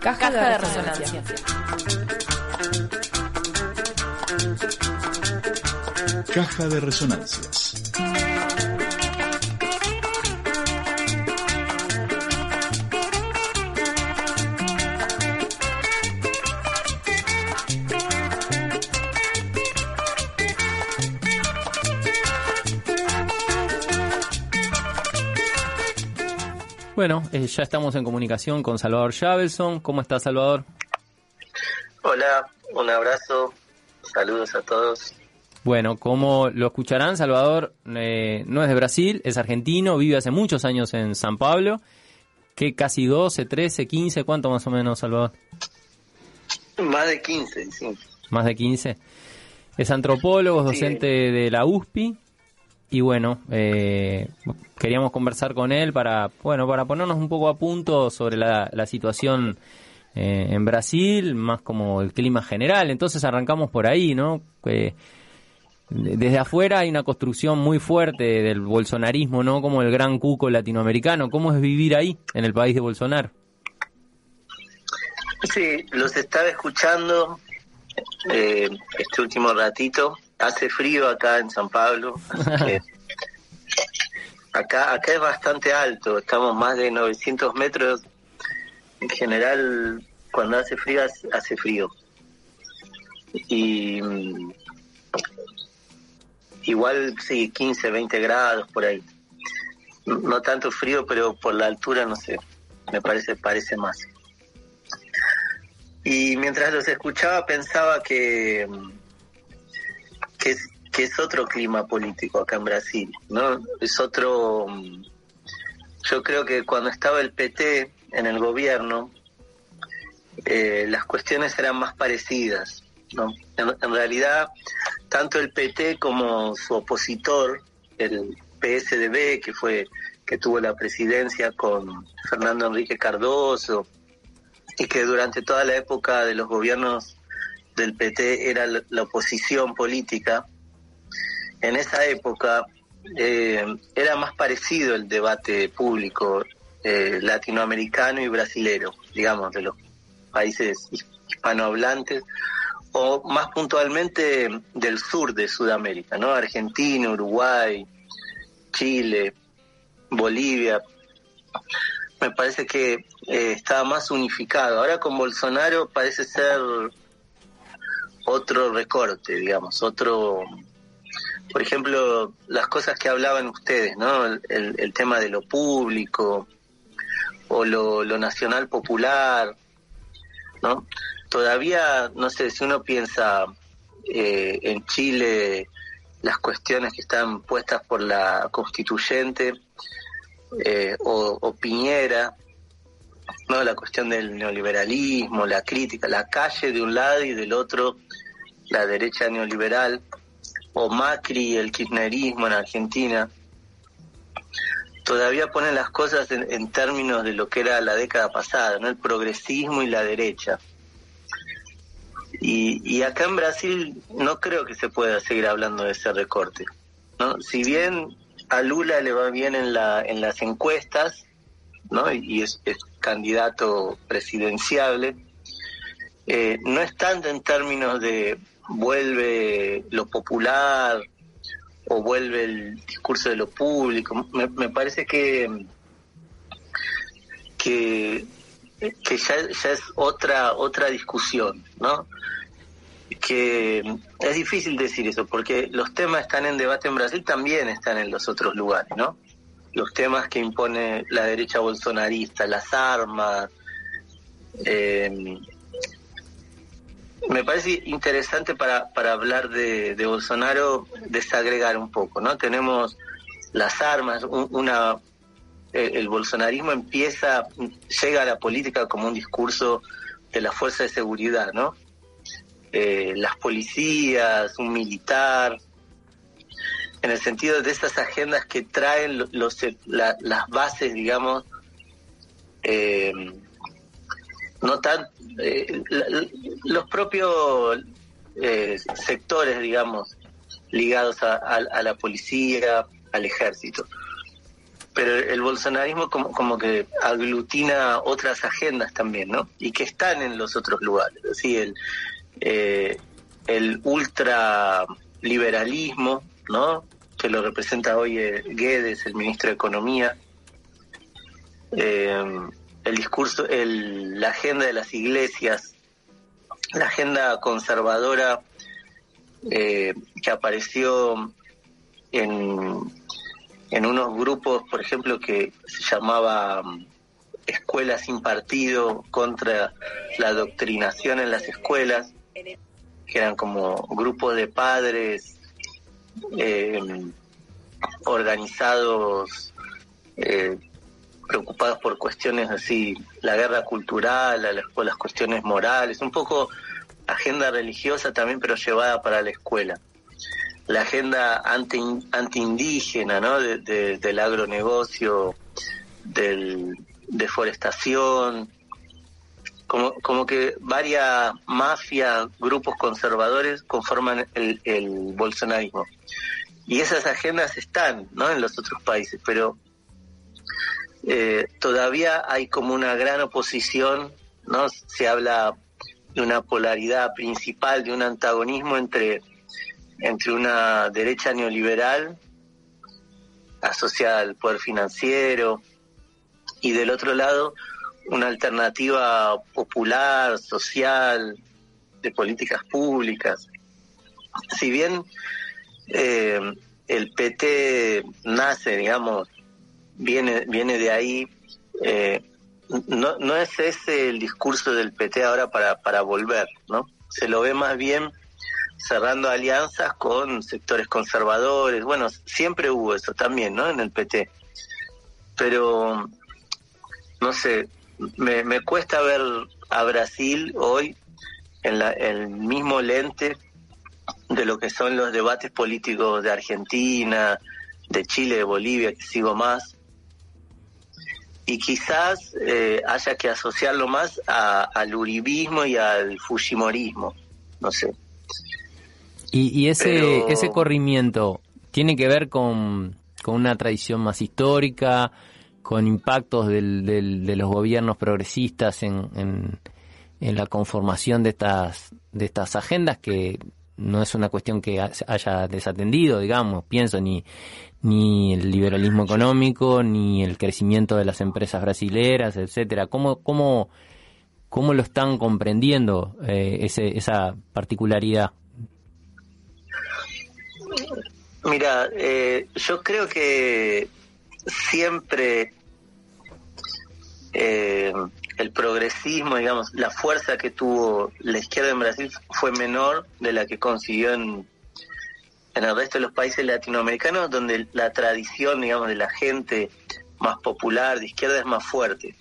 Caja, de, resonancia. Caja de resonancias. Bueno, eh, ya estamos en comunicación con Salvador Javelson. ¿Cómo está Salvador? Hola, un abrazo, saludos a todos. Bueno, como lo escucharán, Salvador eh, no es de Brasil, es argentino, vive hace muchos años en San Pablo. ¿Qué casi 12, 13, 15? ¿Cuánto más o menos, Salvador? Más de 15, sí. Más de 15. Es antropólogo, es docente de la USPI y bueno, eh, queríamos conversar con él para, bueno, para ponernos un poco a punto sobre la, situación eh, en Brasil, más como el clima general. Entonces arrancamos por ahí, ¿no? desde afuera hay una construcción muy fuerte del bolsonarismo, ¿no? Como el gran cuco latinoamericano. ¿Cómo es vivir ahí, en el país de Bolsonaro? Sí, los estaba escuchando eh, este último ratito hace frío acá en San Pablo. acá, acá es bastante alto, estamos más de 900 metros. En general, cuando hace frío, hace frío. Y mm, igual, sí, 15, 20 grados por ahí. No tanto frío, pero por la altura, no sé, me parece, parece más. Y mientras los escuchaba pensaba que mm, que es, que es otro clima político acá en Brasil, ¿no? Es otro... Mm, yo creo que cuando estaba el PT en el gobierno, eh, las cuestiones eran más parecidas, ¿no? En, realidad, tanto el PT como su opositor, el PSDB, que fue que tuvo la presidencia con Fernando Enrique Cardoso y que durante toda la época de los gobiernos del PT era la, oposición política, en esa época eh, era más parecido el debate público eh, latinoamericano y brasilero, digamos, de los países hispanohablantes, o más puntualmente del sur de Sudamérica, ¿no? Argentina, Uruguay, Chile, Bolivia. Me parece que eh, estaba más unificado. Ahora con Bolsonaro parece ser otro recorte, digamos, otro, por ejemplo, las cosas que hablaban ustedes, ¿no? El, tema de lo público o lo, nacional popular, ¿no? Todavía, no sé, si uno piensa eh, en Chile, las cuestiones que están puestas por la constituyente eh, o Piñera, no la cuestión del neoliberalismo, la crítica, la calle de un lado y del otro la derecha neoliberal, o Macri, el kirchnerismo en Argentina, todavía ponen las cosas en, términos de lo que era la década pasada, ¿no? el progresismo y la derecha. Y, y acá en Brasil no creo que se pueda seguir hablando de ese recorte. ¿no? Si bien a Lula le va bien en, la, en las encuestas, ¿no? y es, es candidato presidenciable, eh, no es tanto en términos de vuelve lo popular o vuelve el discurso de lo público. Me, parece que que, ya, ya, es otra otra discusión, ¿no? Que es difícil decir eso porque los temas están en debate en Brasil también están en los otros lugares, ¿no? Los temas que impone la derecha bolsonarista, las armas, eh, me parece interesante para, para hablar de, Bolsonaro desagregar un poco, ¿no? Tenemos las armas, una el, bolsonarismo empieza, llega a la política como un discurso de la fuerza de seguridad, ¿no? Eh, las policías, un militar, en el sentido de esas agendas que traen los, las bases, digamos, eh, no tan eh, los propios eh, sectores digamos ligados a, la policía al ejército pero el bolsonarismo como, como que aglutina otras agendas también, ¿no? Y que están en los otros lugares. Así el, eh, el ultraliberalismo, ¿no? Que lo representa hoy eh, Guedes, el ministro de Economía. Eh, el discurso, el, la agenda de las iglesias, la agenda conservadora que apareció en, en unos grupos, por ejemplo, que se llamaba mm, Escuelas sin Partido contra la adoctrinación en las escuelas, que eran como grupos de padres eh, organizados, eh, preocupados por cuestiones así, la guerra cultural, las, las cuestiones morales, un poco agenda religiosa también, pero llevada para la escuela la agenda anti, anti-indígena, ¿no? del agronegocio, de deforestación, como, como que varias mafias, grupos conservadores conforman el, el bolsonarismo. Y esas agendas están, ¿no? En los otros países, pero eh, todavía hay como una gran oposición, ¿no? Se habla de una polaridad principal, de un antagonismo entre entre una derecha neoliberal asociada al poder financiero y del otro lado una alternativa popular, social, de políticas públicas. Si bien eh, el PT nace, digamos, viene, viene de ahí, eh, no, no es ese el discurso del PT ahora para, para volver, ¿no? Se lo ve más bien cerrando alianzas con sectores conservadores. Bueno, siempre hubo eso también, ¿no? En el PT. Pero, no sé, me, me cuesta ver a Brasil hoy en la, el mismo lente de lo que son los debates políticos de Argentina, de Chile, de Bolivia, que sigo más. Y quizás eh, haya que asociarlo más al uribismo y al fujimorismo, no sé. Y, ese, ese corrimiento tiene que ver con, una tradición más histórica, con impactos del, de los gobiernos progresistas en, en, la conformación de estas, de estas agendas que no es una cuestión que haya desatendido, digamos, pienso, ni, ni el liberalismo económico, ni el crecimiento de las empresas brasileras, etcétera. ¿Cómo, cómo, cómo lo están comprendiendo eh, ese, esa particularidad? Mira, eh, yo creo que siempre eh, el progresismo, digamos, la fuerza que tuvo la izquierda en Brasil fue menor de la que consiguió en, en el resto de los países latinoamericanos, donde la tradición, digamos, de la gente más popular de izquierda es más fuerte.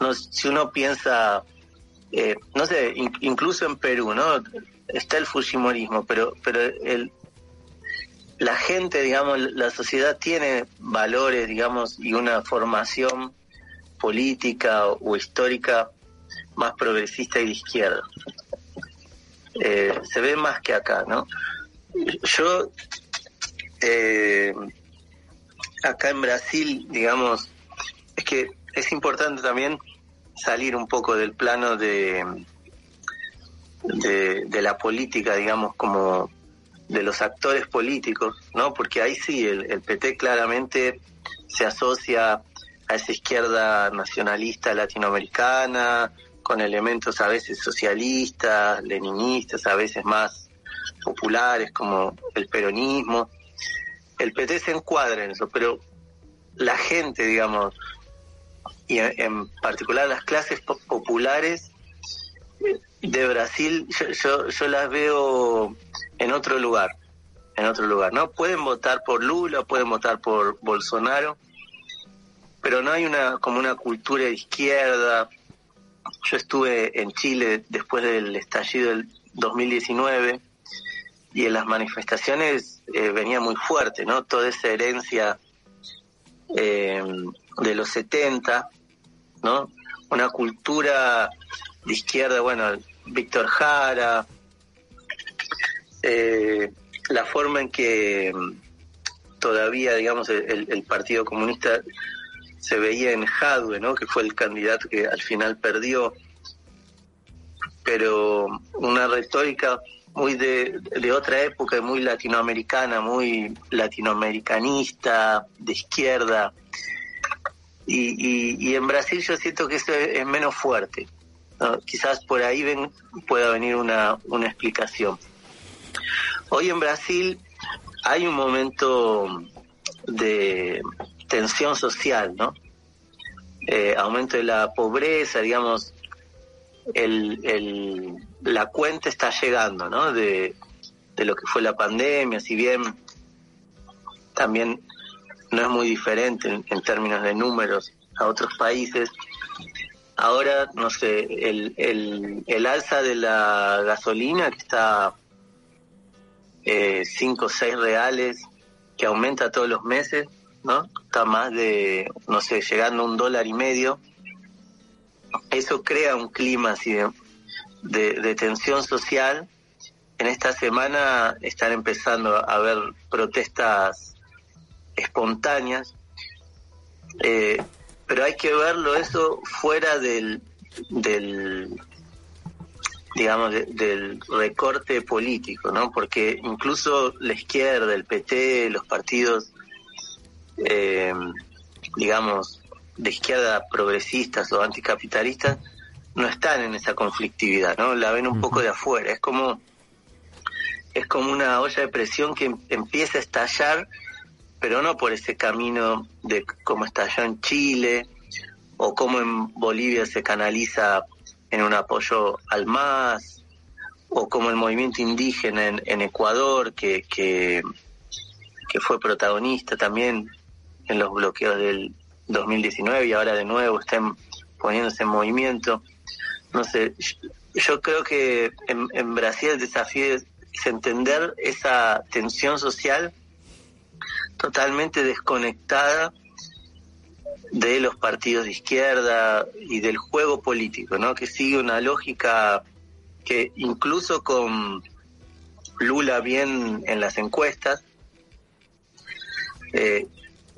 No, si uno piensa, eh, no sé, incluso en Perú, ¿no? Está el fujimorismo, pero, pero el, la gente, digamos, la sociedad tiene valores, digamos, y una formación política o, histórica más progresista y de izquierda. Eh, se ve más que acá, ¿no? Yo, eh, acá en Brasil, digamos, es que es importante también salir un poco del plano de, de, de la política, digamos, como de los actores políticos, ¿no? Porque ahí sí, el, PT claramente se asocia a esa izquierda nacionalista latinoamericana, con elementos a veces socialistas, leninistas, a veces más populares como el peronismo. El PT se encuadra en eso, pero la gente, digamos, y en particular las clases populares de Brasil, yo, yo las veo en otro lugar, en otro lugar, ¿no? Pueden votar por Lula, pueden votar por Bolsonaro, pero no hay una como una cultura de izquierda. Yo estuve en Chile después del estallido del 2019 y en las manifestaciones eh, venía muy fuerte, ¿no? Toda esa herencia eh, de los 70, ¿no? Una cultura de izquierda, bueno, Víctor Jara, eh, la forma en que todavía, digamos, el, Partido Comunista se veía en Jadwe, ¿no? que fue el candidato que al final perdió, pero una retórica muy de, de otra época, muy latinoamericana, muy latinoamericanista, de izquierda. Y, y, en Brasil yo siento que eso es, menos fuerte. Quizás por ahí ven, pueda venir una, una explicación. Hoy en Brasil hay un momento de tensión social, ¿no? Eh, aumento de la pobreza, digamos, el, el, la cuenta está llegando, ¿no? De, de lo que fue la pandemia, si bien también no es muy diferente en, términos de números a otros países. Ahora, no sé, el, el, el alza de la gasolina que está 5 eh, o 6 reales, que aumenta todos los meses, ¿no? Está más de, no sé, llegando a un dólar y medio. Eso crea un clima así de, de, tensión social. En esta semana están empezando a haber protestas espontáneas, eh, pero hay que verlo eso fuera del, del digamos, del recorte político, ¿no? Porque incluso la izquierda, el PT, los partidos, eh, digamos, de izquierda progresistas o anticapitalistas, no están en esa conflictividad, ¿no? La ven un poco de afuera. Es como, es como una olla de presión que empieza a estallar, pero no por ese camino de cómo estalló en Chile o cómo en Bolivia se canaliza en un apoyo al MAS, o como el movimiento indígena en, Ecuador, que, que, fue protagonista también en los bloqueos del 2019 y ahora de nuevo estén poniéndose en movimiento. No sé, yo, creo que en, en, Brasil el desafío es, entender esa tensión social totalmente desconectada de los partidos de izquierda y del juego político, ¿no? Que sigue una lógica que incluso con Lula bien en las encuestas, eh,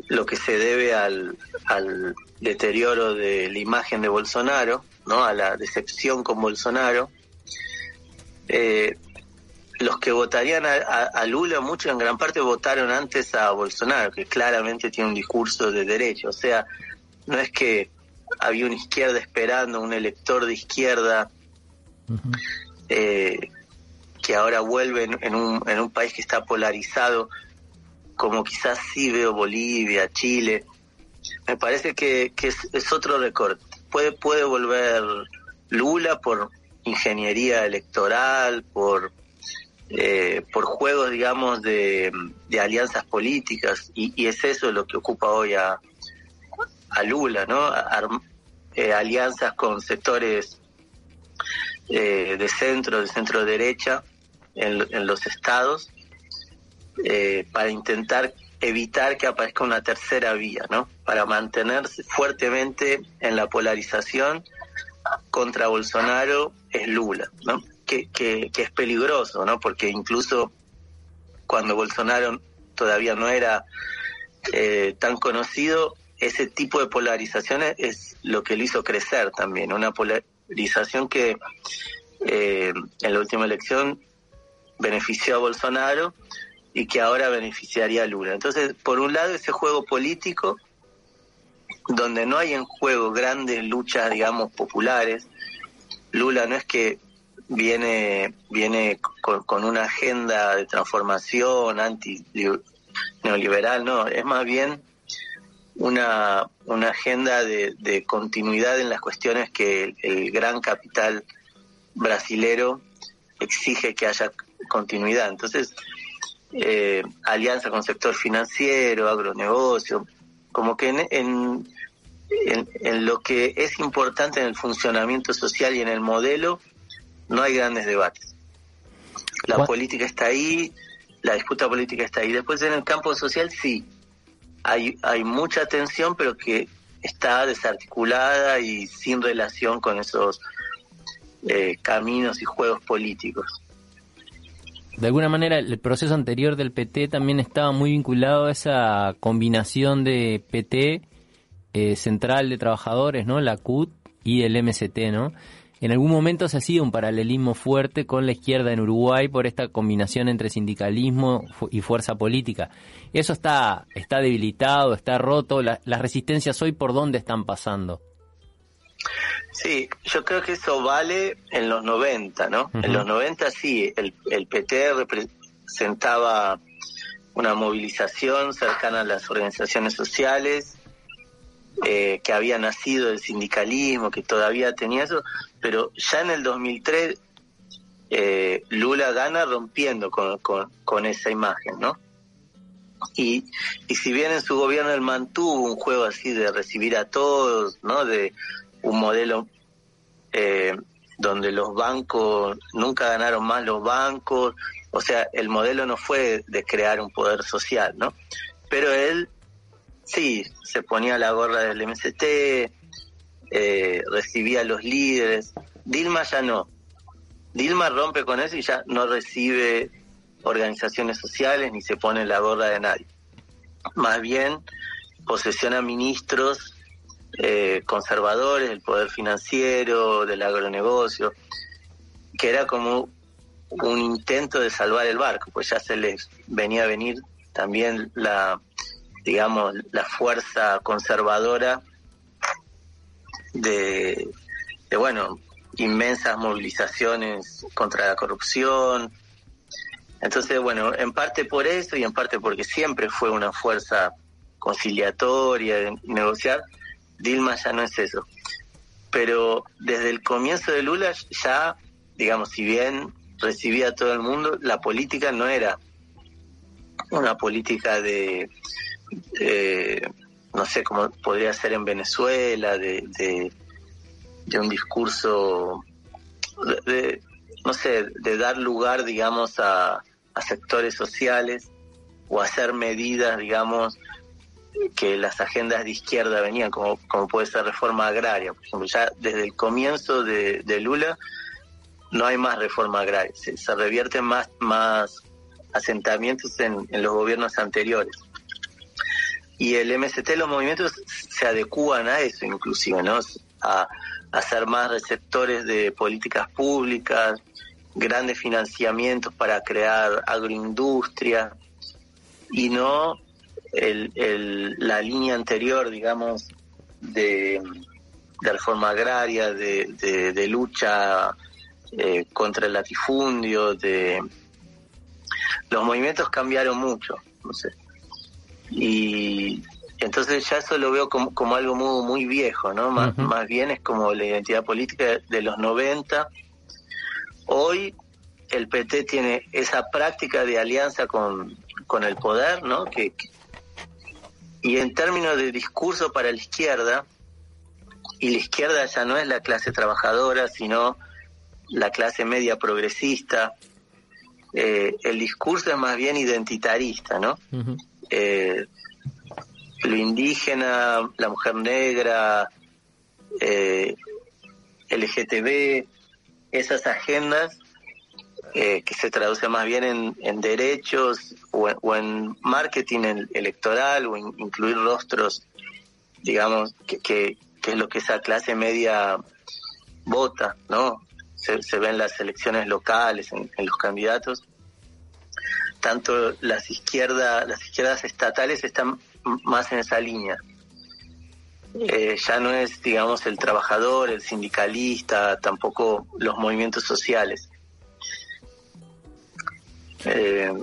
lo que se debe al, al deterioro de la imagen de Bolsonaro, ¿no? A la decepción con Bolsonaro. Eh, los que votarían a, a, Lula, muchos en gran parte votaron antes a Bolsonaro, que claramente tiene un discurso de derecho. O sea, no es que había una izquierda esperando, un elector de izquierda eh, que ahora vuelve en, un, en un país que está polarizado, como quizás sí veo Bolivia, Chile. Me parece que, que es, otro recorte. Puede, puede volver Lula por ingeniería electoral, por eh, por juegos, digamos, de, alianzas políticas, y, y, es eso lo que ocupa hoy a, a Lula, ¿no? Eh, alianzas con sectores eh, de centro, de centro derecha en, los estados, eh, para intentar evitar que aparezca una tercera vía, ¿no? Para mantenerse fuertemente en la polarización contra Bolsonaro es Lula, ¿no? Que, que, es peligroso, ¿no? Porque incluso cuando Bolsonaro todavía no era tan conocido, ese tipo de polarizaciones es lo que lo hizo crecer también, una polarización que eh, en la última elección benefició a Bolsonaro y que ahora beneficiaría a Lula. Entonces, por un lado, ese juego político, donde no hay en juego grandes luchas, digamos, populares, Lula no es que viene, viene con, una agenda de transformación anti neoliberal, no, es más bien una, una agenda de, de, continuidad en las cuestiones que el, gran capital brasilero exige que haya continuidad. Entonces, eh, alianza con sector financiero, agronegocio, como que en, en, lo que es importante en el funcionamiento social y en el modelo, no hay grandes debates. La política está ahí, la disputa política está ahí. Después en el campo social sí, hay, hay mucha tensión, pero que está desarticulada y sin relación con esos eh, caminos y juegos políticos. de alguna manera el proceso anterior del PT también estaba muy vinculado a esa combinación de PT, eh, Central de Trabajadores, ¿no? La CUT y el MST, ¿no? En algún momento se hacía un paralelismo fuerte con la izquierda en Uruguay por esta combinación entre sindicalismo y fuerza política. Eso está, está debilitado, está roto. las resistencias hoy, ¿por dónde están pasando? Sí, yo creo que eso vale en los 90, ¿no? En los 90 sí, el, el PT representaba una movilización cercana a las organizaciones sociales, eh, que había nacido el sindicalismo, que todavía tenía eso, pero ya en el 2003 eh, Lula gana rompiendo con, con, esa imagen, ¿no? Y, y si bien en su gobierno él mantuvo un juego así de recibir a todos, ¿no? De un modelo eh, donde los bancos, nunca ganaron más los bancos, o sea, el modelo no fue de crear un poder social, ¿no? Pero él sí, se ponía la gorra del MST, eh, recibía a los líderes. Dilma ya no. Dilma rompe con eso y ya no recibe organizaciones sociales ni se pone la gorra de nadie. Más bien posesiona ministros eh, conservadores del poder financiero, del agronegocio, que era como un intento de salvar el barco, pues ya se les venía a venir también la digamos, la fuerza conservadora de, bueno, inmensas movilizaciones contra la corrupción. Entonces, bueno, en parte por eso y en parte porque siempre fue una fuerza conciliatoria de negociar, Dilma ya no es eso. Pero desde el comienzo de Lula ya, digamos, si bien recibía a todo el mundo, la política no era una política de eh, no sé cómo podría ser en Venezuela, de, un discurso, de, no sé, de dar lugar, digamos, a, sectores sociales o hacer medidas, digamos, que las agendas de izquierda venían, como, como puede ser reforma agraria. Por ejemplo, ya desde el comienzo de, Lula no hay más reforma agraria, se, revierten más, más asentamientos en, en los gobiernos anteriores y el MST, los movimientos se adecúan a eso inclusive, ¿no? A, ser más receptores de políticas públicas, grandes financiamientos para crear agroindustria y no el, el, la línea anterior, digamos, de, de reforma agraria, de, de, lucha eh, contra el latifundio, de los movimientos cambiaron mucho, no sé. Y entonces ya eso lo veo como, algo muy, muy viejo, ¿no? Más, más bien es como la identidad política de los 90. Hoy el PT tiene esa práctica de alianza con, con el poder, ¿no? Que, y en términos de discurso para la izquierda, y la izquierda ya no es la clase trabajadora, sino la clase media progresista, eh, el discurso es más bien identitarista, ¿no? Eh, lo indígena, la mujer negra, eh, LGTB, esas agendas eh, que se traducen más bien en, derechos o, en marketing electoral o en incluir rostros, digamos, que, que, es lo que esa clase media vota, ¿no? Se, se ven las elecciones locales, en los candidatos tanto las izquierdas, las izquierdas estatales están más en esa línea. Eh, ya no es, digamos, el trabajador, el sindicalista, tampoco los movimientos sociales. Eh,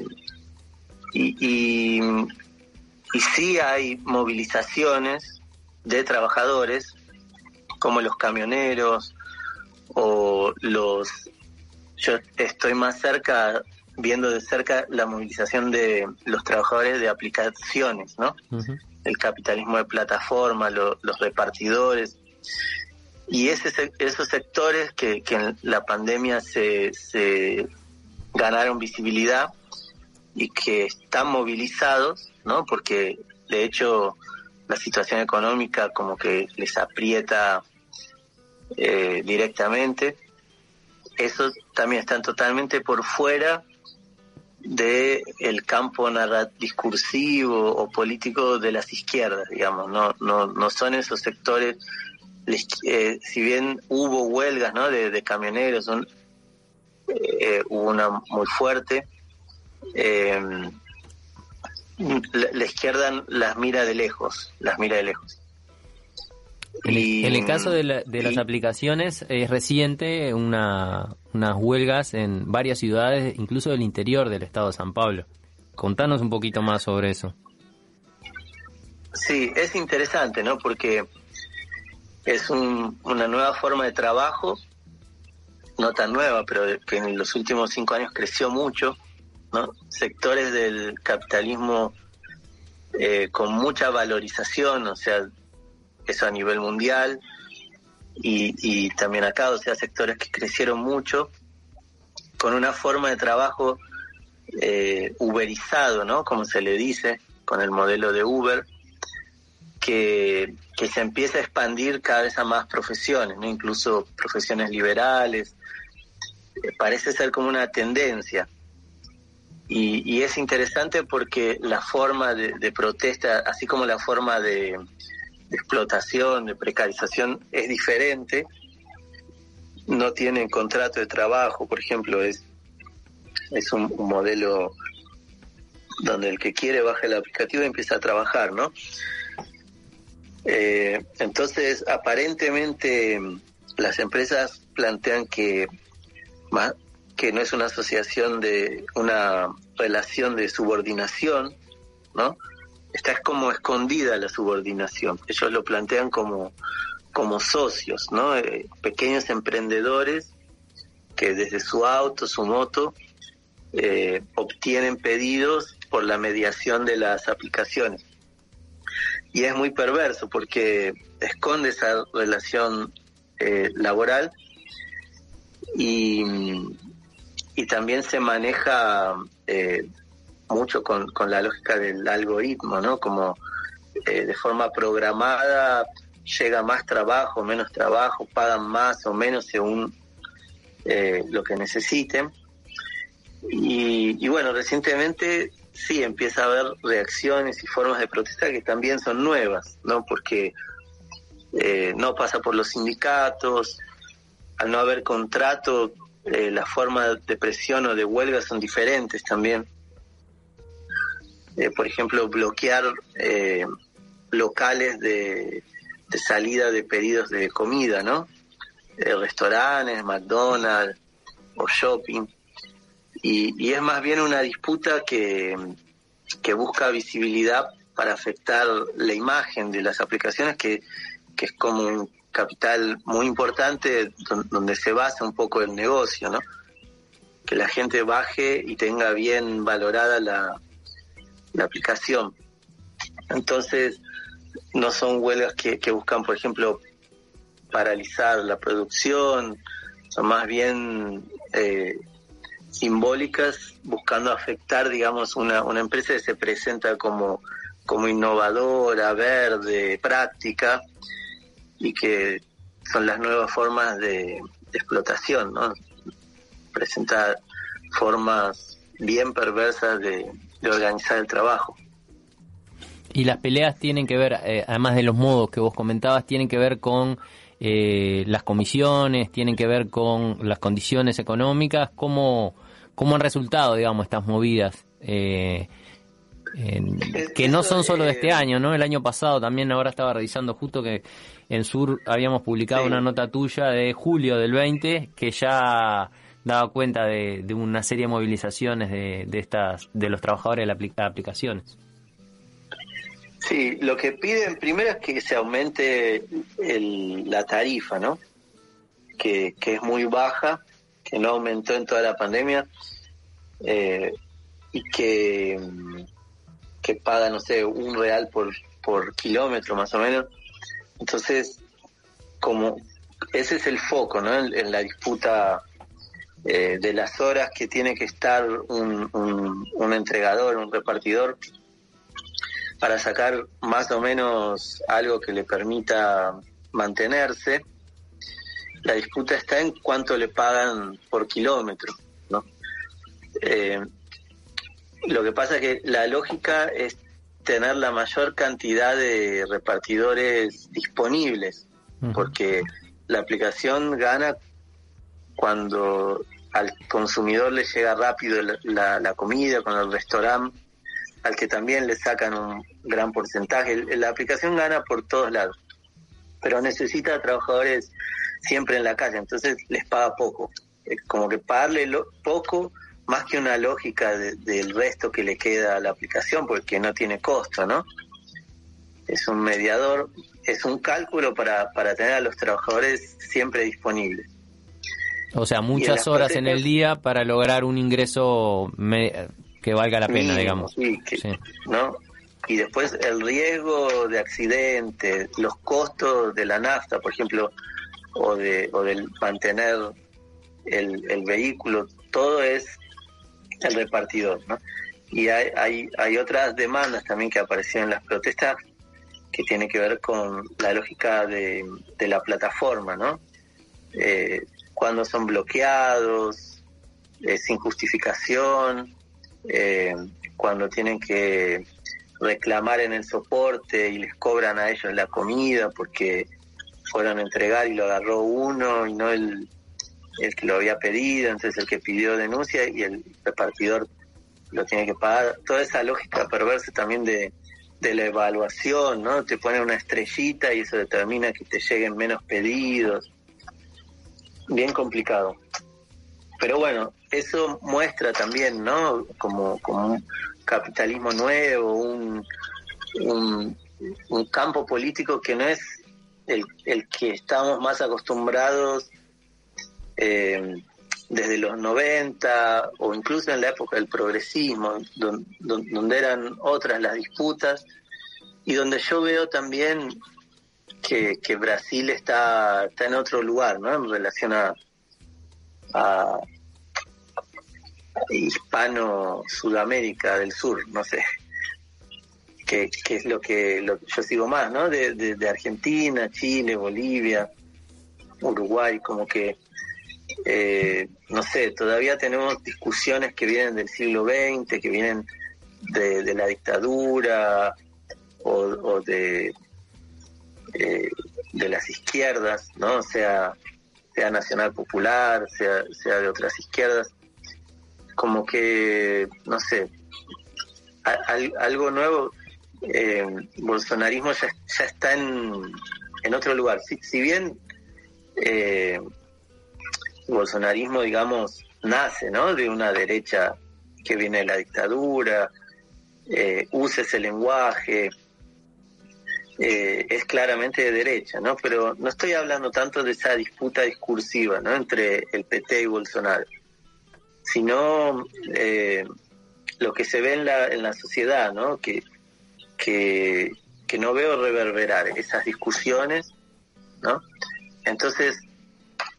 y, y, y sí hay movilizaciones de trabajadores, como los camioneros o los... Yo estoy más cerca viendo de cerca la movilización de los trabajadores de aplicaciones, ¿no? El capitalismo de plataforma, los repartidores. Y ese, esos sectores que, que en la pandemia se, se ganaron visibilidad y que están movilizados, ¿no? Porque de hecho la situación económica como que les aprieta eh, directamente. Esos también están totalmente por fuera de el campo discursivo o político de las izquierdas, digamos, no, no, no son esos sectores, eh, si bien hubo huelgas ¿no? de, camioneros, son, eh, hubo una muy fuerte, eh, la, izquierda las mira de lejos, las mira de lejos. En, el caso de, las aplicaciones, es reciente una, unas huelgas en varias ciudades, incluso del interior del estado de San Pablo. Contanos un poquito más sobre eso. Sí, es interesante, ¿no? Porque es una nueva forma de trabajo, no tan nueva, pero que en los últimos cinco años creció mucho, ¿no? Sectores del capitalismo eh, con mucha valorización, o sea, eso a nivel mundial y, también acá, o sea, sectores que crecieron mucho con una forma de trabajo eh, uberizado, ¿no? Como se le dice, con el modelo de Uber, que, que se empieza a expandir cada vez a más profesiones, ¿no? Incluso profesiones liberales. Eh, parece ser como una tendencia. Y, es interesante porque la forma de, protesta, así como la forma de, explotación, de precarización es diferente. No tienen contrato de trabajo, por ejemplo, es, es un, modelo donde el que quiere baja el aplicativo y empieza a trabajar, ¿no? Eh, entonces, aparentemente las empresas plantean que, que no es una asociación de una relación de subordinación, ¿no? Está como escondida la subordinación. Ellos lo plantean como, como socios, ¿no? Eh, pequeños emprendedores que desde su auto, su moto, eh, obtienen pedidos por la mediación de las aplicaciones. Y es muy perverso porque esconde esa relación eh, laboral y, y también se maneja mucho con, con la lógica del algoritmo, ¿no? Como eh, de forma programada llega más trabajo, menos trabajo, pagan más o menos según eh, lo que necesiten. Y, bueno, recientemente sí empieza a haber reacciones y formas de protesta que también son nuevas, ¿no? Porque eh, no pasa por los sindicatos, al no haber contrato, las formas de presión o de huelga son diferentes también. Eh, por ejemplo, bloquear eh, locales de, salida de pedidos de comida, ¿no? Eh, restaurantes, McDonald's o shopping. Y, es más bien una disputa que, que busca visibilidad para afectar la imagen de las aplicaciones, que, que es como un capital muy importante donde se basa un poco el negocio, ¿no? Que la gente baje y tenga bien valorada la, la aplicación. Entonces, no son huelgas que, buscan, por ejemplo, paralizar la producción, son más bien eh, simbólicas, buscando afectar, digamos, una, una empresa que se presenta como, como innovadora, verde, práctica, y que son las nuevas formas de, explotación, ¿no? Presentar formas bien perversas de, de organizar el trabajo. Y las peleas tienen que ver, eh, además de los modos que vos comentabas, tienen que ver con eh, las comisiones, tienen que ver con las condiciones económicas, ¿cómo, cómo han resultado, digamos, estas movidas? Eh, que no son solo de este año, ¿no? El año pasado también, ahora estaba revisando justo que en Sur habíamos publicado una nota tuya de julio del 20 que ya daba cuenta de, una serie de movilizaciones de, de, estas de los trabajadores de las aplicaciones. Sí, lo que piden primero es que se aumente la tarifa, ¿no? Que, es muy baja, que no aumentó en toda la pandemia eh, y que, que paga, no sé, un real por, por kilómetro más o menos. Entonces, como ese es el foco, ¿no? en la disputa eh, de las horas que tiene que estar un, un, entregador, un repartidor, para sacar más o menos algo que le permita mantenerse. La disputa está en cuánto le pagan por kilómetro, ¿no? Eh, Lo que pasa es que la lógica es tener la mayor cantidad de repartidores disponibles, porque la aplicación gana cuando al consumidor le llega rápido la, comida con el restaurante, al que también le sacan un gran porcentaje. La aplicación gana por todos lados, pero necesita trabajadores siempre en la calle, entonces les paga poco. Como que pagarle poco más que una lógica del resto que le queda a la aplicación, porque no tiene costo, ¿no? Es un mediador, es un cálculo para tener a los trabajadores siempre disponibles. O sea, muchas horas en el día para lograr un ingreso que valga la pena, digamos. Sí, ¿no? Y después el riesgo de accidente, los costos de la nafta, por ejemplo, o de o del mantener el, el vehículo, todo es el repartidor, ¿no? Y hay, hay, hay otras demandas también que aparecieron en las protestas que tiene que ver con la lógica de, de la plataforma, ¿no? Eh, cuando son bloqueados, eh, sin justificación, eh, cuando tienen que reclamar en el soporte y les cobran a ellos la comida porque fueron a entregar y lo agarró uno y no el, el que lo había pedido, entonces el que pidió denuncia y el repartidor lo tiene que pagar. Toda esa lógica perversa también de, de la evaluación, ¿no? Te pone una estrellita y eso determina que te lleguen menos pedidos bien complicado. Pero bueno, eso muestra también, ¿no? Como, como un capitalismo nuevo, un, un, campo político que no es el, el que estamos más acostumbrados eh, desde los 90 o incluso en la época del progresismo, donde, donde eran otras las disputas y donde yo veo también que, que Brasil está, está en otro lugar, ¿no? En relación a, a hispano-sudamérica del sur, no sé, que, que es lo que yo sigo más, ¿no? De, de, Argentina, Chile, Bolivia, Uruguay, como que, eh, no sé, todavía tenemos discusiones que vienen del siglo XX, que vienen de, de la dictadura o, o de eh, de las izquierdas, ¿no? Sea, sea Nacional Popular, sea, sea de otras izquierdas, como que, no sé, algo nuevo, eh, bolsonarismo ya, ya está en, en otro lugar. Si, bien eh, bolsonarismo, digamos, nace, ¿no? De una derecha que viene de la dictadura, eh, usa ese lenguaje, eh, es claramente de derecha, ¿no? Pero no estoy hablando tanto de esa disputa discursiva, ¿no? Entre el PT y Bolsonaro, sino eh, lo que se ve en la, en la sociedad, ¿no? Que, que, que no veo reverberar esas discusiones, ¿no? Entonces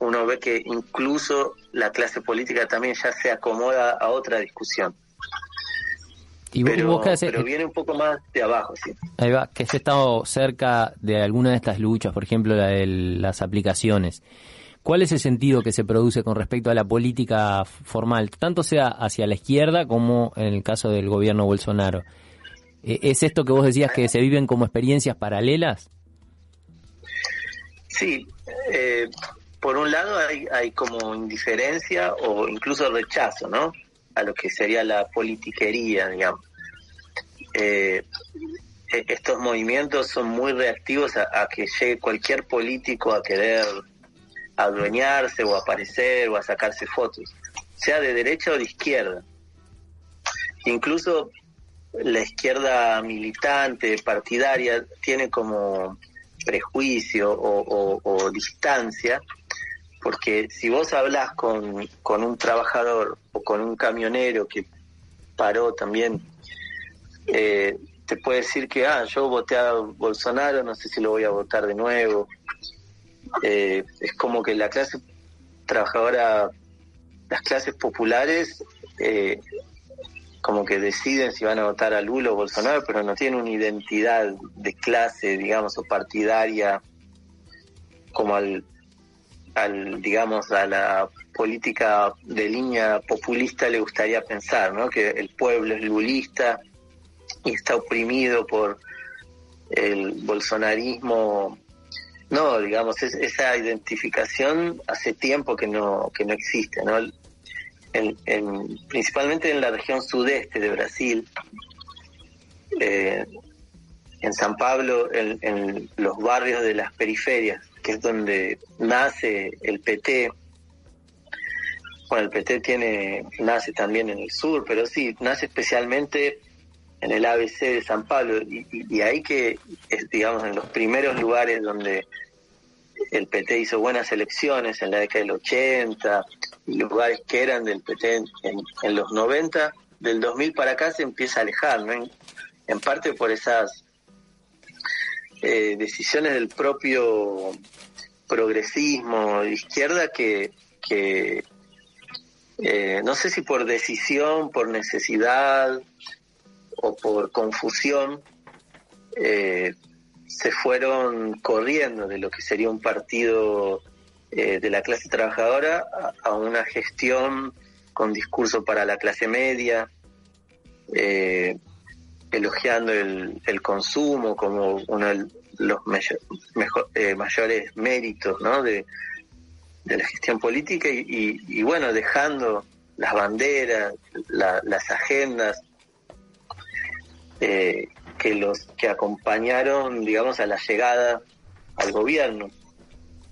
uno ve que incluso la clase política también ya se acomoda a otra discusión pero, viene un poco más de abajo, sí. Ahí va, que has estado cerca de alguna de estas luchas, por ejemplo la de las aplicaciones. ¿Cuál es el sentido que se produce con respecto a la política formal, tanto sea hacia la izquierda como en el caso del gobierno Bolsonaro? ¿E-, ¿Es esto que vos decías que se viven como experiencias paralelas? Sí, eh, por un lado hay, hay como indiferencia o incluso rechazo, ¿no? A lo que sería la politiquería, digamos. Eh, e-, estos movimientos son muy reactivos a, que llegue cualquier político a querer adueñarse o aparecer o a sacarse fotos, sea de derecha o de izquierda. Incluso la izquierda militante, partidaria, tiene como prejuicio o distancia porque si vos hablas con, con un trabajador o con un camionero que paró también, eh, te puede decir que, ah, yo voté a Bolsonaro, no sé si lo voy a votar de nuevo. Eh, es como que la clase trabajadora, las clases populares, eh, como que deciden si van a votar a Lula o Bolsonaro, pero no tienen una identidad de clase, digamos, o partidaria como al al, digamos, a la política de línea populista le gustaría pensar, ¿no? Que el pueblo es lulista y está oprimido por el bolsonarismo. No, digamos, esa identificación hace tiempo que no, que no existe, ¿no? En, principalmente en la región sudeste de Brasil, eh, en San Pablo, en, los barrios de las periferias, que es donde nace el PT. Bueno, el PT tiene, nace también en el sur, pero sí, nace especialmente en el ABC de San Pablo, y, ahí que es, digamos, en los primeros lugares donde el PT hizo buenas elecciones, en la década del 80, lugares que eran del PT en, los 90, del 2000 para acá se empieza a alejar, ¿no? en parte por esas eh, decisiones del propio progresismo de izquierda que, eh, no sé si por decisión, por necesidad o por confusión, eh, se fueron corriendo de lo que sería un partido de la clase trabajadora a, una gestión con discurso para la clase media, elogiando el, el consumo como uno de los eh, mayores méritos ¿no? de, la gestión política y, bueno, dejando las banderas, las agendas eh, que los que acompañaron, digamos, a la llegada al gobierno.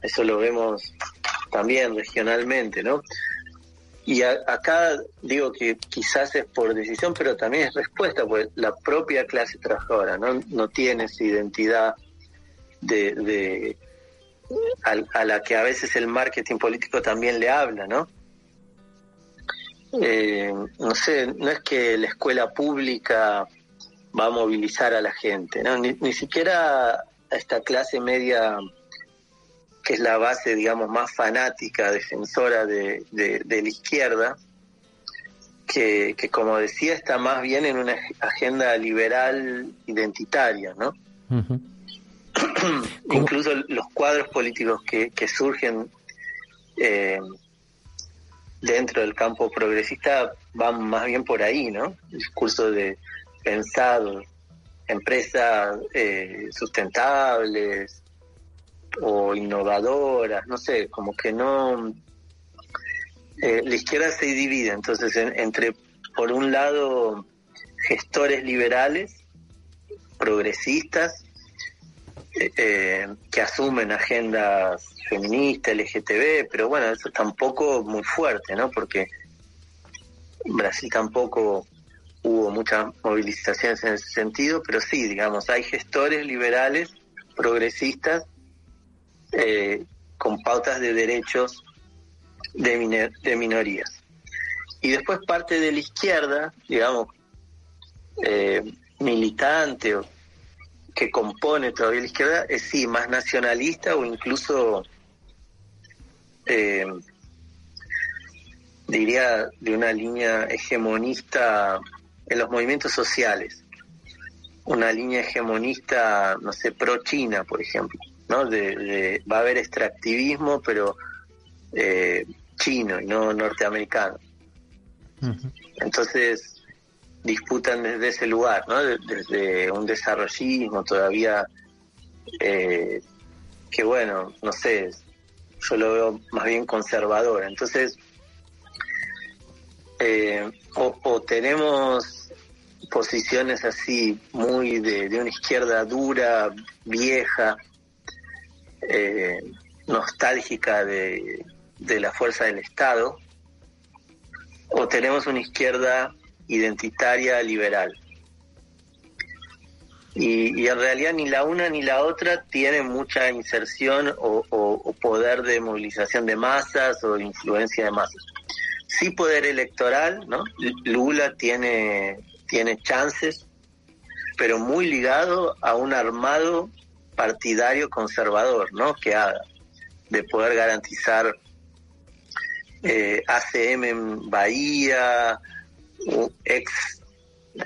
Eso lo vemos también regionalmente, ¿no? Y acá digo que quizás es por decisión, pero también es respuesta, pues la propia clase trabajadora no, no tiene esa identidad de, a, la que a veces el marketing político también le habla, ¿no? Eh, no sé, no es que la escuela pública va a movilizar a la gente, ¿no? Ni, ni siquiera a esta clase media que es la base, digamos, más fanática, defensora de, de, la izquierda, que, que, como decía, está más bien en una agenda liberal identitaria, ¿no? Incluso los cuadros políticos que, que surgen eh, dentro del campo progresista van más bien por ahí, ¿no? discurso de pensar empresas eh, sustentables, o innovadoras, no sé, como que no... Eh, la izquierda se divide entonces entre, por un lado, gestores liberales, progresistas, eh, eh, que asumen agendas feministas, LGTB, pero bueno, eso tampoco muy fuerte, ¿no? Porque en Brasil tampoco hubo muchas movilizaciones en ese sentido, pero sí, digamos, hay gestores liberales, progresistas, eh, con pautas de derechos de, minorías. Y después parte de la izquierda, digamos, eh, militante o que compone todavía la izquierda, es sí, más nacionalista o incluso, eh, diría, de una línea hegemonista en los movimientos sociales. Una línea hegemonista, no sé, pro-China, por ejemplo. ¿No? De, va a haber extractivismo, pero eh, chino y no norteamericano. Entonces disputan desde ese lugar, ¿no? desde un desarrollismo todavía eh, que bueno, no sé, yo lo veo más bien conservador. Entonces, eh, o, tenemos posiciones así muy de, de, una izquierda dura, vieja, eh, nostálgica de, la fuerza del Estado, o tenemos una izquierda identitaria liberal. Y, en realidad ni la una ni la otra tienen mucha inserción o, poder de movilización de masas o influencia de masas. Sí poder electoral, ¿no? Lula tiene, tiene chances, pero muy ligado a un armado partidario conservador, ¿no? Que haga, de poder garantizar eh, ACM en Bahía, ex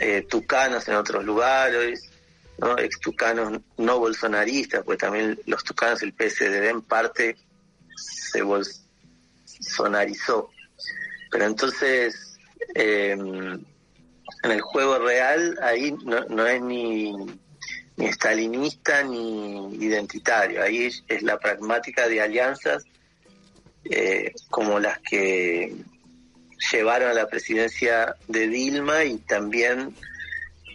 eh, tucanos en otros lugares, ¿no? ex tucanos no bolsonaristas, pues también los tucanos, el PSD en parte se bolsonarizó. Pero entonces, eh, en el juego real, ahí no, es ni, ni estalinista ni identitario, ahí es la pragmática de alianzas eh, como las que llevaron a la presidencia de Dilma y también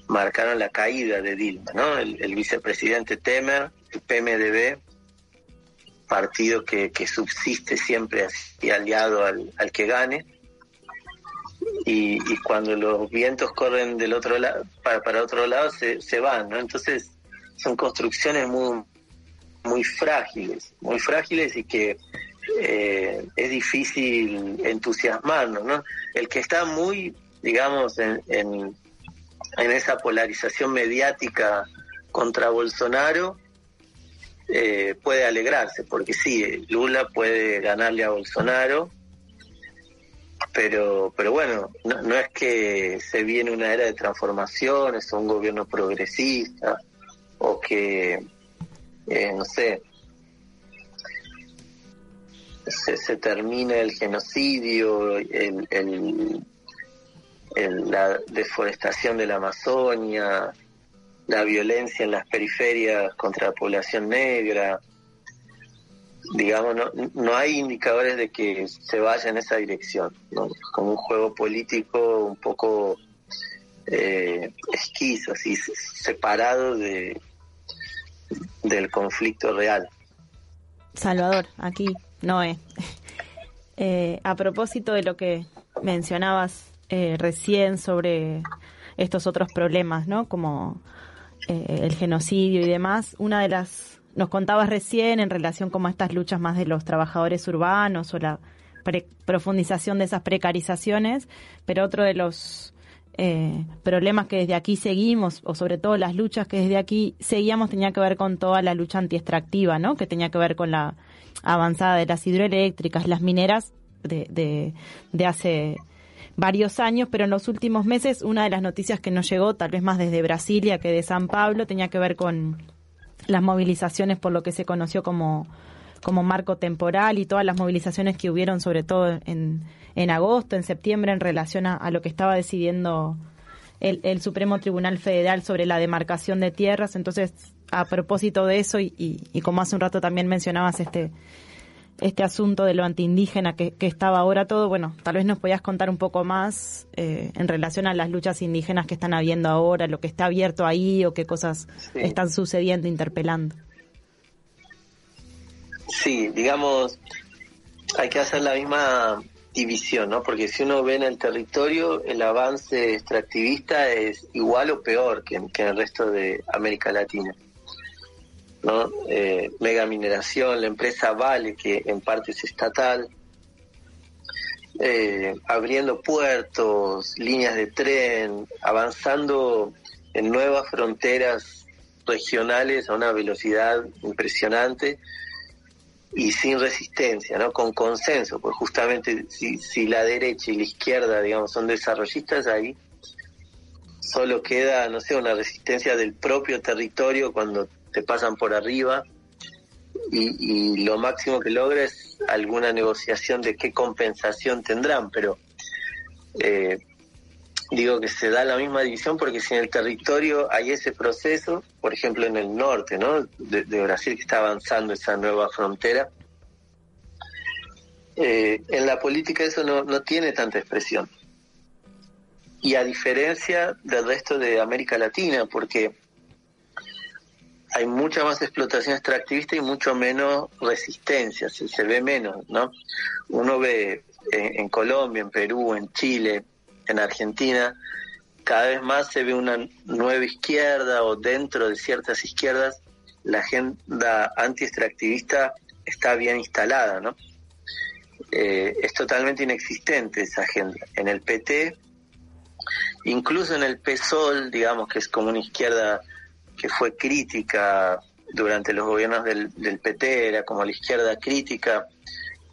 marcaron la caída de Dilma, ¿no? El, vicepresidente Temer, el PMDB, partido que, subsiste siempre así aliado al, que gane, y, cuando los vientos corren del otro lado para, para otro lado se, se van, ¿no? Entonces son construcciones muy muy frágiles, muy frágiles y que eh, es difícil entusiasmarnos, ¿no? El que está muy, digamos, en, en, esa polarización mediática contra Bolsonaro, eh, puede alegrarse, porque sí, Lula puede ganarle a Bolsonaro, pero, pero bueno, no, es que se viene una era de transformaciones o un gobierno progresista, o que, eh, no sé, se, se termina el genocidio, el, la deforestación de la Amazonia, la violencia en las periferias contra la población negra. Digamos, no, no hay indicadores de que se vaya en esa dirección, como un juego político un poco eh, esquizo, así, separado de, del conflicto real. Salvador, aquí Noé. Eh, a propósito de lo que mencionabas eh, recién sobre estos otros problemas, ¿no? Como eh, el genocidio y demás, una de las nos contabas recién en relación a estas luchas más de los trabajadores urbanos o la profundización de esas precarizaciones, pero otro de los problemas que desde aquí seguimos, o sobre todo las luchas que desde aquí seguíamos, tenía que ver con toda la lucha antiextractiva, ¿no? Que tenía que ver con la avanzada de las hidroeléctricas, las mineras de, de, hace varios años, pero en los últimos meses una de las noticias que nos llegó, tal vez más desde Brasilia que de San Pablo, tenía que ver con las movilizaciones por lo que se conoció como, como marco temporal y todas las movilizaciones que hubieron, sobre todo en, en agosto, en septiembre, en relación a, lo que estaba decidiendo el, el, Supremo Tribunal Federal sobre la demarcación de tierras. Entonces, a propósito de eso y, y, como hace un rato también mencionabas este este asunto de lo antiindígena que, que estaba ahora todo, bueno, tal vez nos podías contar un poco más eh, en relación a las luchas indígenas que están habiendo ahora, lo que está abierto ahí o qué cosas están sucediendo, interpelando. Sí, digamos, hay que hacer la misma división, ¿no? Porque si uno ve en el territorio, el avance extractivista es igual o peor que, que en el resto de América Latina. ¿No? Eh, mega mineración, la empresa Vale, que en parte es estatal, eh, abriendo puertos, líneas de tren, avanzando en nuevas fronteras regionales a una velocidad impresionante y sin resistencia, ¿no? Con consenso, pues justamente si, si la derecha y la izquierda, digamos, son desarrollistas ahí, solo queda, no sé, una resistencia del propio territorio cuando te pasan por arriba y, lo máximo que logra es alguna negociación de qué compensación tendrán, pero eh, digo que se da la misma división porque si en el territorio hay ese proceso, por ejemplo en el norte ¿no? de, Brasil que está avanzando esa nueva frontera, eh, en la política eso no, no tiene tanta expresión. Y a diferencia del resto de América Latina, porque hay mucha más explotación extractivista y mucho menos resistencia, se, ve menos, ¿no? Uno ve en, Colombia, en Perú, en Chile, en Argentina, cada vez más se ve una nueva izquierda o dentro de ciertas izquierdas la agenda anti-extractivista está bien instalada, ¿no? Eh, es totalmente inexistente esa agenda. En el PT, incluso en el PSOL, digamos que es como una izquierda que fue crítica durante los gobiernos del, PT, era como la izquierda crítica,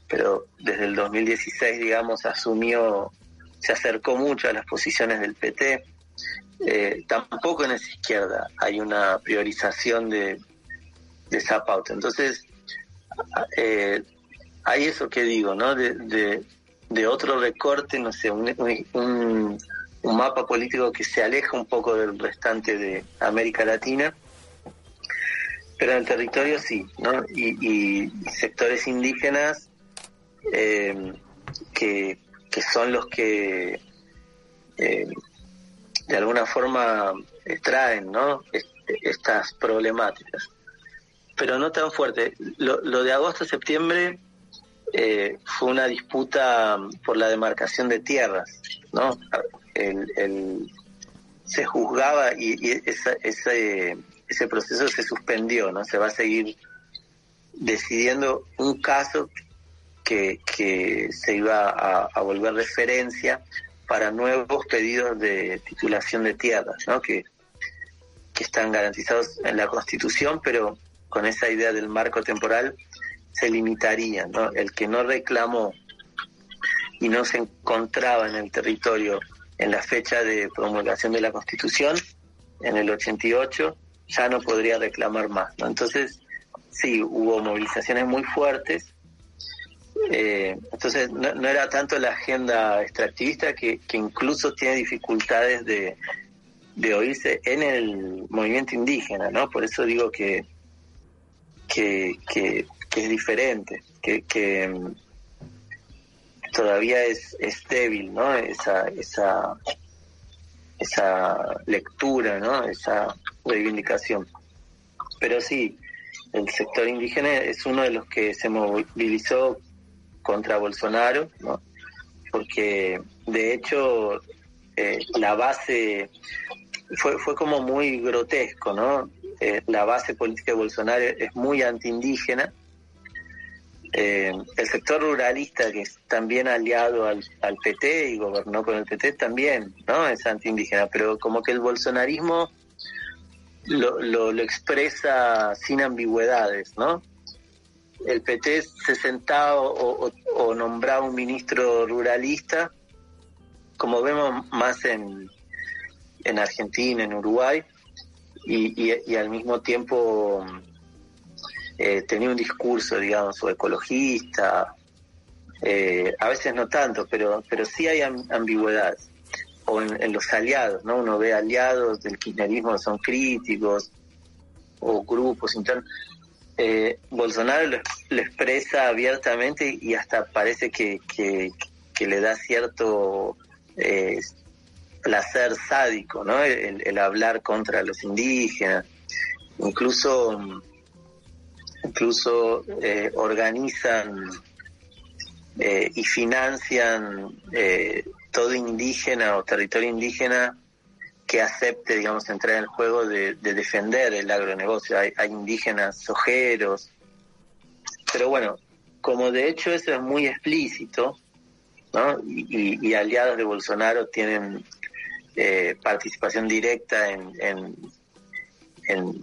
pero desde el 2016, digamos, asumió, se acercó mucho a las posiciones del PT. Eh, tampoco en esa izquierda hay una priorización de, de esa pauta. Entonces, eh, hay eso que digo, ¿no? De, de, otro recorte, no sé, un, un, un, mapa político que se aleja un poco del restante de América Latina, pero en el territorio sí, ¿no? Y, sectores indígenas eh, que, que, son los que eh, de alguna forma traen, ¿no? estas problemáticas pero no tan fuerte. Lo, de agosto-septiembre eh, fue una disputa por la demarcación de tierras, ¿no? El, se juzgaba y, ese, ese proceso se suspendió, ¿no? Se va a seguir decidiendo un caso que, que se iba a, a volver referencia para nuevos pedidos de titulación de tierras, ¿no? Que, que están garantizados en la Constitución, pero con esa idea del marco temporal se limitaría, ¿no? El que no reclamó y no se encontraba en el territorio en la fecha de promulgación de la Constitución, en el 88, ya no podría reclamar más, ¿no? Entonces, sí, hubo movilizaciones muy fuertes. Eh, entonces, no, era tanto la agenda extractivista que, que incluso tiene dificultades de, de oírse en el movimiento indígena, ¿no? Por eso digo que que, que, es diferente, que, que todavía es, es débil, ¿no? Esa, esa, esa lectura, ¿no? Esa reivindicación. Pero sí, el sector indígena es uno de los que se movilizó contra Bolsonaro, ¿no? Porque de hecho eh, la base fue, fue como muy grotesco, ¿no? Eh, la base política de Bolsonaro es muy antiindígena. Eh, el sector ruralista, que es también aliado al, PT y gobernó con el PT, también ¿no? es antiindígena, pero como que el bolsonarismo lo, lo, expresa sin ambigüedades, ¿no? El PT se sentaba o, o nombraba un ministro ruralista, como vemos más en, en Argentina, en Uruguay, y, al mismo tiempo eh, tenía un discurso, digamos, o ecologista, eh, a veces no tanto, pero, pero sí hay ambigüedades. O en, los aliados, ¿no? Uno ve aliados del kirchnerismo que son críticos, o grupos internos. Eh, Bolsonaro lo, expresa abiertamente y hasta parece que, que, que le da cierto placer sádico, ¿no? El, hablar contra los indígenas, incluso incluso eh, organizan eh, y financian eh, todo indígena o territorio indígena que acepte, digamos, entrar en el juego de, defender el agronegocio. Hay, indígenas sojeros, pero bueno, como de hecho eso es muy explícito, ¿no? y aliados de Bolsonaro tienen eh, participación directa en, en,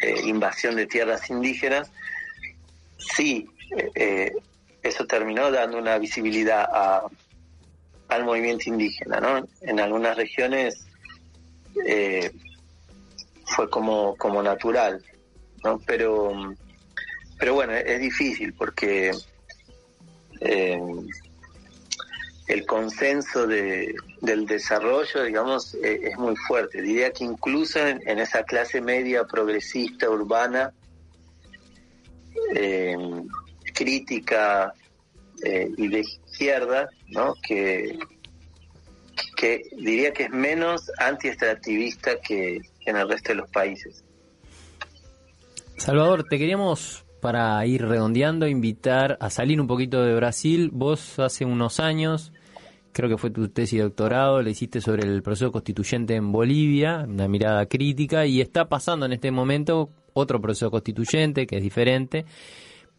eh, invasión de tierras indígenas, sí, eh, eso terminó dando una visibilidad a, al movimiento indígena, ¿no? En algunas regiones fue como, como natural, ¿no? Pero, pero bueno, es difícil porque el consenso de, del desarrollo, digamos, eh, es muy fuerte. Diría que incluso en, esa clase media progresista urbana, eh, crítica eh, y de izquierda, ¿no? Que, que diría que es menos anti-extractivista que en el resto de los países. Salvador, te queríamos para ir redondeando, invitar a salir un poquito de Brasil. Vos hace unos años creo que fue tu tesis de doctorado, le hiciste sobre el proceso constituyente en Bolivia, una mirada crítica, y está pasando en este momento otro proceso constituyente que es diferente,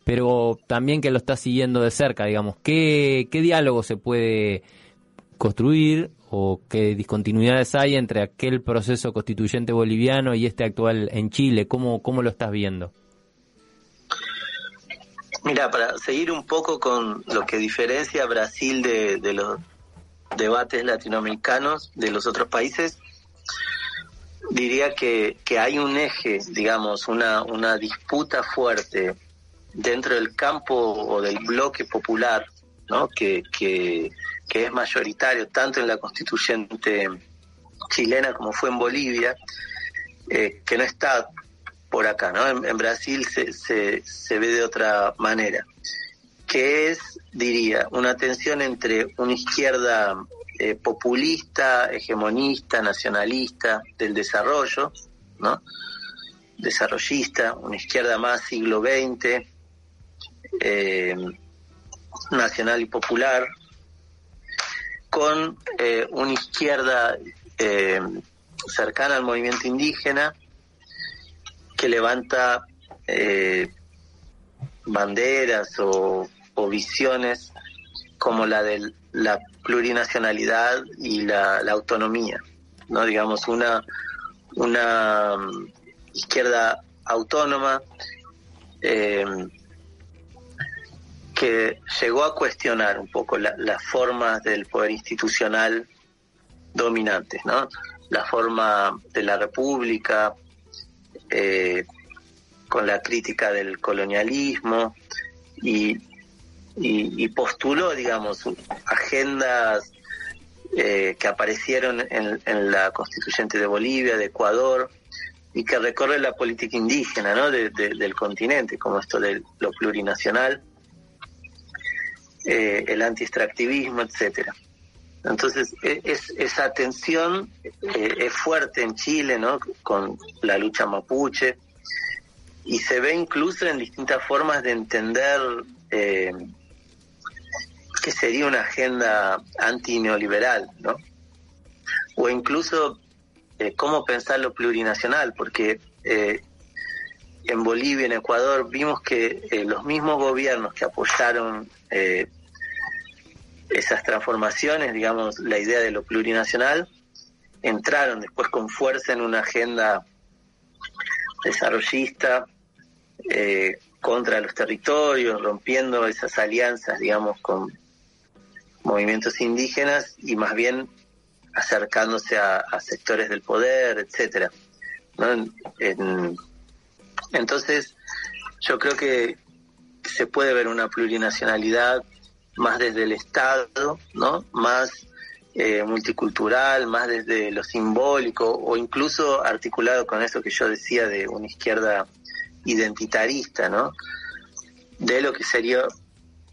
pero también que lo está siguiendo de cerca, digamos. ¿Qué, qué diálogo se puede construir o qué discontinuidades hay entre aquel proceso constituyente boliviano y este actual en Chile? ¿Cómo, cómo lo estás viendo? Mira, para seguir un poco con lo que diferencia Brasil de, los, debates latinoamericanos de los otros países, diría que, que hay un eje, digamos, una, una disputa fuerte dentro del campo o del bloque popular, ¿no? que, que, que es mayoritario tanto en la constituyente chilena como fue en Bolivia, eh, que no está por acá, ¿no? En, Brasil se, se, se, ve de otra manera, que es, diría, una tensión entre una izquierda eh, populista, hegemonista, nacionalista del desarrollo, ¿no? Desarrollista, una izquierda más siglo XX, eh, nacional y popular, con una izquierda cercana al movimiento indígena que levanta eh, banderas o, visiones como la de la plurinacionalidad y la, autonomía, no digamos una una um, izquierda autónoma eh, que llegó a cuestionar un poco las formas del poder institucional dominantes, ¿no? la forma de la república, eh, con la crítica del colonialismo y, y, postuló, digamos, agendas eh, que aparecieron en, la constituyente de Bolivia, de Ecuador, y que recorre la política indígena ¿no? del continente, como esto de lo plurinacional, eh, el anti-extractivismo, etcétera. Entonces, e, es, esa tensión eh, es fuerte en Chile, ¿no? Con la lucha mapuche, y se ve incluso en distintas formas de entender eh, que sería una agenda anti-neoliberal, ¿no? O incluso eh, cómo pensar lo plurinacional, porque eh, en Bolivia, en Ecuador, vimos que los mismos gobiernos que apoyaron esas transformaciones, digamos, la idea de lo plurinacional, entraron después con fuerza en una agenda desarrollista eh, contra los territorios, rompiendo esas alianzas, digamos, con movimientos indígenas y más bien acercándose a, sectores del poder, etcétera. entonces, yo creo que se puede ver una plurinacionalidad más desde el Estado, ¿no? Más eh, multicultural, más desde lo simbólico o incluso articulado con eso que yo decía de una izquierda identitarista, ¿no? De lo que sería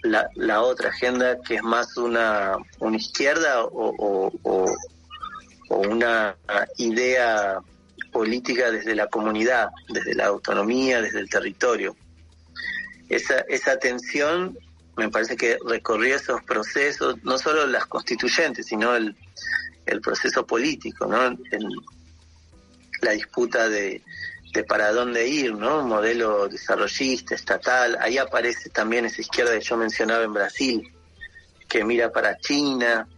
la, la otra agenda que es más una, una izquierda o, o, una idea política desde la comunidad, desde la autonomía, desde el territorio. Esa, esa tensión me parece que recorrió esos procesos, no solo las constituyentes, sino el, el proceso político, ¿no? la disputa de, de para dónde ir, ¿no? Un modelo desarrollista, estatal. Ahí aparece también esa izquierda que yo mencionaba en Brasil, que mira para China.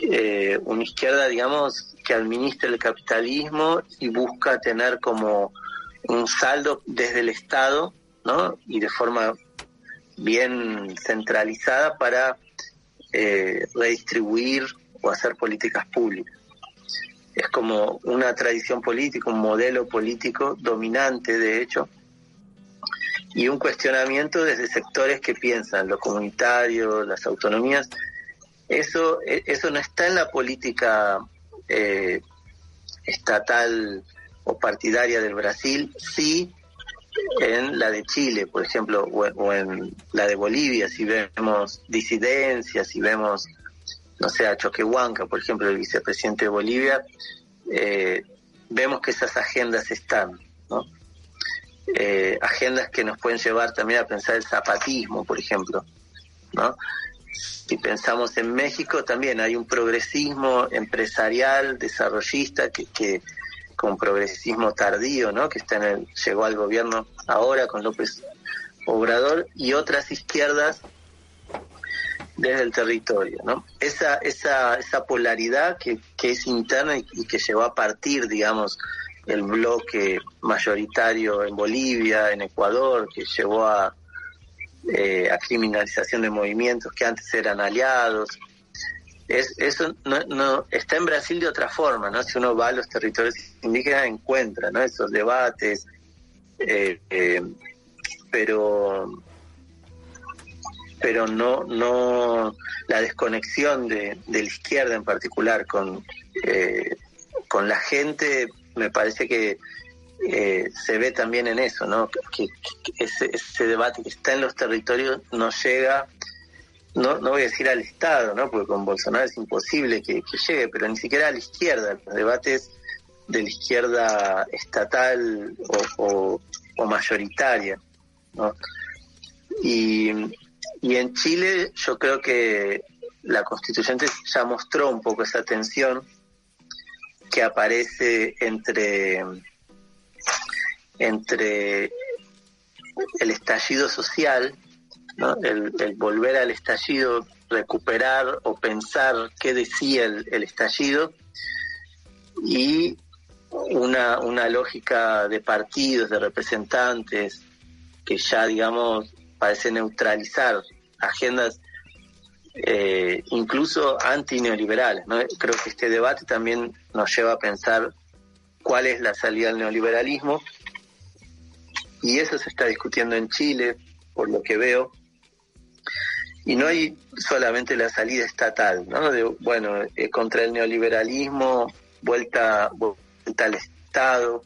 Eh, una izquierda, digamos, que administra el capitalismo y busca tener como un saldo desde el Estado, ¿no? Y de forma bien centralizada para eh, redistribuir o hacer políticas públicas. Es como una tradición política, un modelo político dominante, de hecho, y un cuestionamiento desde sectores que piensan lo comunitario, las autonomías. Eso, e, eso no está en la política eh, estatal o partidaria del Brasil, sí en la de Chile, por ejemplo, o, en la de Bolivia, si vemos disidencias, si vemos, no sé, a Choquehuanca, por ejemplo, el vicepresidente de Bolivia, eh, vemos que esas agendas están. Eh, agendas que nos pueden llevar también a pensar el zapatismo, por ejemplo, ¿no? Si pensamos en México, también hay un progresismo empresarial, desarrollista, que, que con progresismo tardío, ¿no? Que está en el, llegó al gobierno ahora con López Obrador y otras izquierdas desde el territorio, ¿no? Esa, esa, esa polaridad que, que es interna y, que llevó a partir, digamos, el bloque mayoritario en Bolivia, en Ecuador, que llevó a, eh, a criminalización de movimientos que antes eran aliados, es, eso no, no, está en Brasil de otra forma, ¿no? Si uno va a los territorios indígenas encuentra, ¿no? Esos debates, eh, eh, pero pero no no la desconexión de, de la izquierda en particular con eh, con la gente me parece que eh, se ve también en eso, ¿no? Que, ese, ese, debate que está en los territorios no llega, no, no voy a decir al Estado, ¿no? Porque con Bolsonaro es imposible que, llegue, pero ni siquiera a la izquierda. Los debates de la izquierda estatal o, o, mayoritaria, ¿no? Y, y en Chile yo creo que la constituyente ya mostró un poco esa tensión que aparece entre entre el estallido social, el, volver al estallido, recuperar o pensar qué decía el, estallido, y una, una lógica de partidos, de representantes, que ya, digamos, parece neutralizar agendas eh, incluso antineoliberales. ¿no? Creo que este debate también nos lleva a pensar cuál es la salida al neoliberalismo y eso se está discutiendo en Chile, por lo que veo. Y no hay solamente la salida estatal, ¿no? De, bueno, eh, contra el neoliberalismo, vuelta, vuelta al Estado,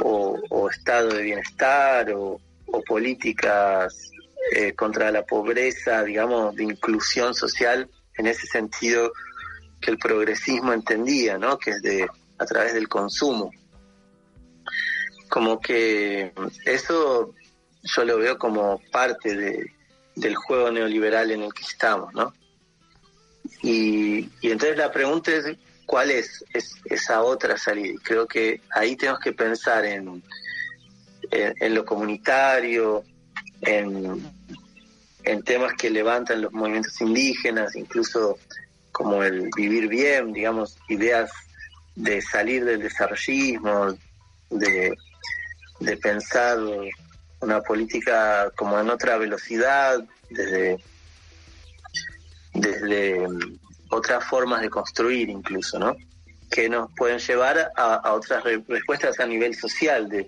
o, estado de bienestar, o, políticas eh, contra la pobreza, digamos, de inclusión social, en ese sentido que el progresismo entendía, ¿no? Que es de a través del consumo como que eso yo lo veo como parte de, del juego neoliberal en el que estamos, ¿no? Y, entonces la pregunta es, ¿cuál es, esa otra salida? Creo que ahí tenemos que pensar en, en, lo comunitario, en, temas que levantan los movimientos indígenas, incluso como el vivir bien, digamos, ideas de salir del desarrollismo, de de pensar una política como en otra velocidad, desde, desde otras formas de construir incluso, ¿no? Que nos pueden llevar a, otras respuestas a nivel social, de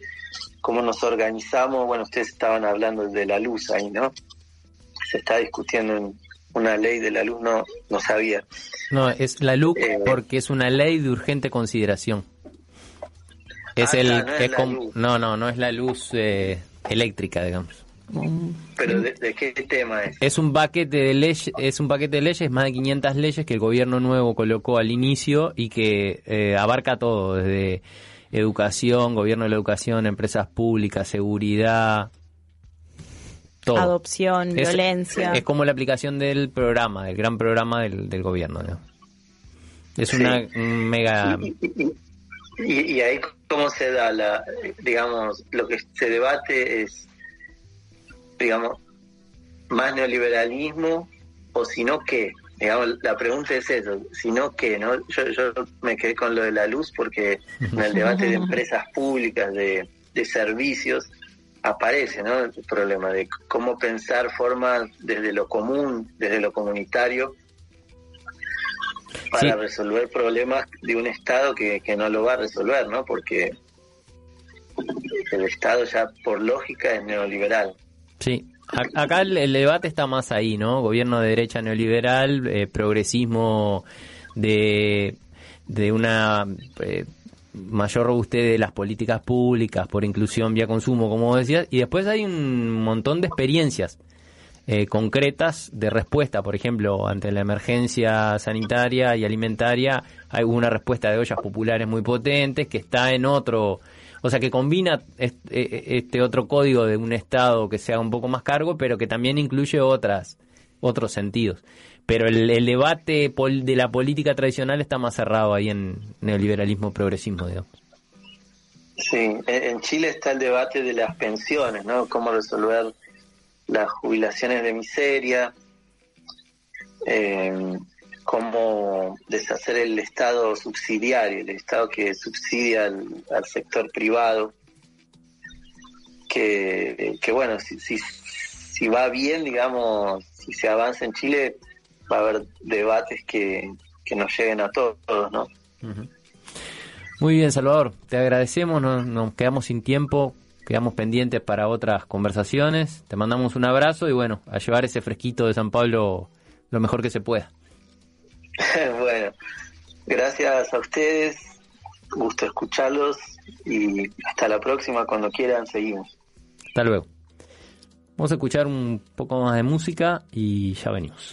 cómo nos organizamos. Bueno, ustedes estaban hablando de la luz ahí, ¿no? Se está discutiendo en una ley de la luz, no, no sabía. No, es la luz eh, porque es una ley de urgente consideración. Es ah, el no, no, no, no es la luz eh, eléctrica, digamos. Pero de, qué tema es? Es un paquete de leyes, es un paquete de leyes, más de 500 leyes que el gobierno nuevo colocó al inicio y que eh, abarca todo, desde educación, gobierno de la educación, empresas públicas, seguridad, todo. Adopción, violencia. Es como la aplicación del programa, del gran programa del, del gobierno. Es una mega... Y, ahí cómo se da la, digamos, lo que se debate es, digamos, más neoliberalismo o si no qué. Digamos, la pregunta es eso, si no qué, ¿no? Yo, yo me quedé con lo de la luz porque en el debate de empresas públicas, de, de servicios, aparece, ¿no? El problema de cómo pensar formas desde lo común, desde lo comunitario, para resolver problemas de un Estado que, no lo va a resolver, ¿no? Porque el Estado ya por lógica es neoliberal. Sí, acá el, debate está más ahí, ¿no? Gobierno de derecha neoliberal, eh, progresismo de, de una eh, mayor robustez de las políticas públicas por inclusión vía consumo, como decías, y después hay un montón de experiencias eh, concretas de respuesta. Por ejemplo, ante la emergencia sanitaria y alimentaria, hay una respuesta de ollas populares muy potentes que está en otro, o sea, que combina e, e, este otro código de un Estado que sea un poco más cargo, pero que también incluye otras, otros sentidos. Pero el, debate de la política tradicional está más cerrado ahí en neoliberalismo progresismo, digamos. Sí, en Chile está el debate de las pensiones, ¿no? Cómo resolver las jubilaciones de miseria, eh, cómo deshacer el Estado subsidiario, el Estado que subsidia al, sector privado, que, bueno, si, si, va bien, digamos, si se avanza en Chile, va a haber debates que, que nos lleguen a todos, ¿no? Muy bien, Salvador, te agradecemos, nos quedamos sin tiempo quedamos pendientes para otras conversaciones. Te mandamos un abrazo y bueno, a llevar ese fresquito de San Pablo lo mejor que se pueda. bueno, gracias a ustedes, gusto escucharlos y hasta la próxima, cuando quieran seguimos. Hasta luego. Vamos a escuchar un poco más de música y ya venimos.